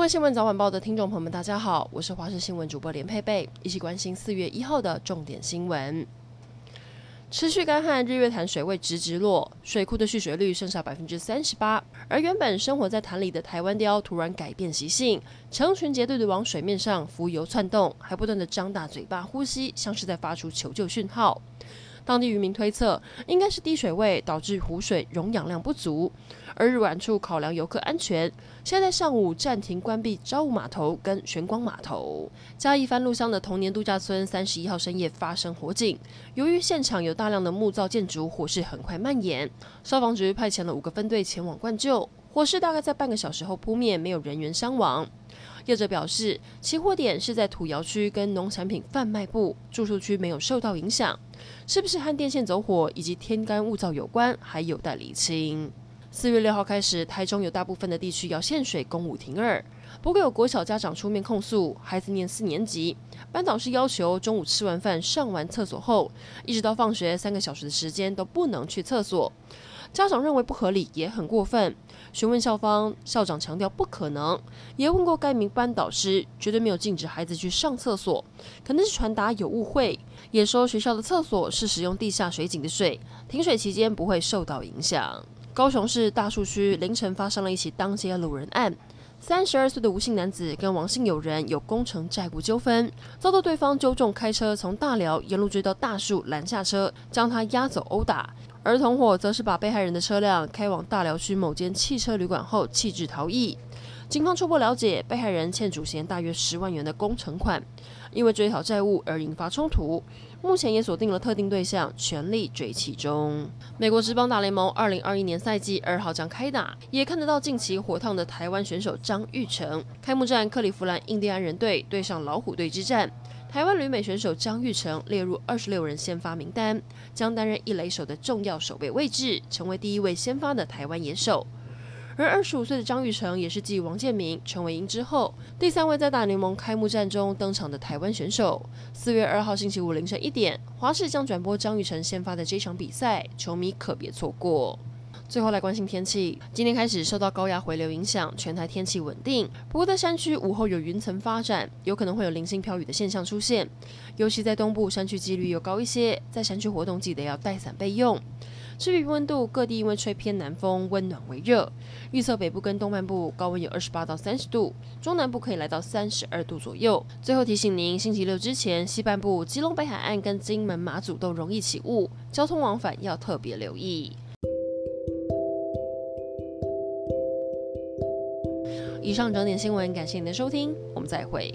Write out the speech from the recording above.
各位新闻早晚报的听众朋友们，大家好，我是华视新闻主播连佩佩，一起关心四月一号的重点新闻。持续干旱，日月潭水位直直落，水库的蓄水率剩下百分之三十八。而原本生活在潭里的台湾雕突然改变习性，成群结队的往水面上浮游窜动，还不断的张大嘴巴呼吸，像是在发出求救讯号。当地渔民推测，应该是低水位导致湖水溶氧量不足。而日管处考量游客安全，现在，在上午暂停关闭朝雾码头跟玄光码头。嘉义番路乡的童年度假村三十一号深夜发生火警，由于现场有大量的木造建筑，火势很快蔓延。消防局派遣了五个分队前往灌救，火势大概在半个小时后扑灭，没有人员伤亡。业者表示，起火点是在土窑区跟农产品贩卖部，住宿区没有受到影响。是不是和电线走火以及天干物燥有关，还有待厘清。四月六号开始，台中有大部分的地区要限水，公五停二。不过有国小家长出面控诉，孩子念四年级，班导师要求中午吃完饭、上完厕所后，一直到放学三个小时的时间都不能去厕所。家长认为不合理，也很过分。询问校方，校长强调不可能。也问过该名班导师，绝对没有禁止孩子去上厕所，可能是传达有误会。也说学校的厕所是使用地下水井的水，停水期间不会受到影响。高雄市大树区凌晨发生了一起当街路人案，三十二岁的吴姓男子跟王姓友人有工程债务纠纷，遭到对方纠众开车从大寮沿路追到大树拦下车，将他押走殴打。而同伙则是把被害人的车辆开往大寮区某间汽车旅馆后弃置逃逸。警方初步了解，被害人欠主嫌大约十万元的工程款，因为追讨债务而引发冲突。目前也锁定了特定对象，全力追其中。美国职棒大联盟二零二一年赛季二号将开打，也看得到近期火烫的台湾选手张育成。开幕战克利夫兰印第安人队对上老虎队之战。台湾旅美选手张育成列入二十六人先发名单，将担任一垒手的重要守备位置，成为第一位先发的台湾野手。而二十五岁的张育成也是继王建民、陈伟英之后第三位在大联盟开幕战中登场的台湾选手。四月二号星期五凌晨一点，华视将转播张育成先发的这场比赛，球迷可别错过。最后来关心天气，今天开始受到高压回流影响，全台天气稳定。不过在山区午后有云层发展，有可能会有零星飘雨的现象出现，尤其在东部山区几率又高一些，在山区活动记得要带伞备用。至于温度，各地因为吹偏南风，温暖为热。预测北部跟东半部高温有二十八到三十度，中南部可以来到三十二度左右。最后提醒您，星期六之前，西半部基隆北海岸跟金门马祖都容易起雾，交通往返要特别留意。以上整点新闻，感谢您的收听，我们再会。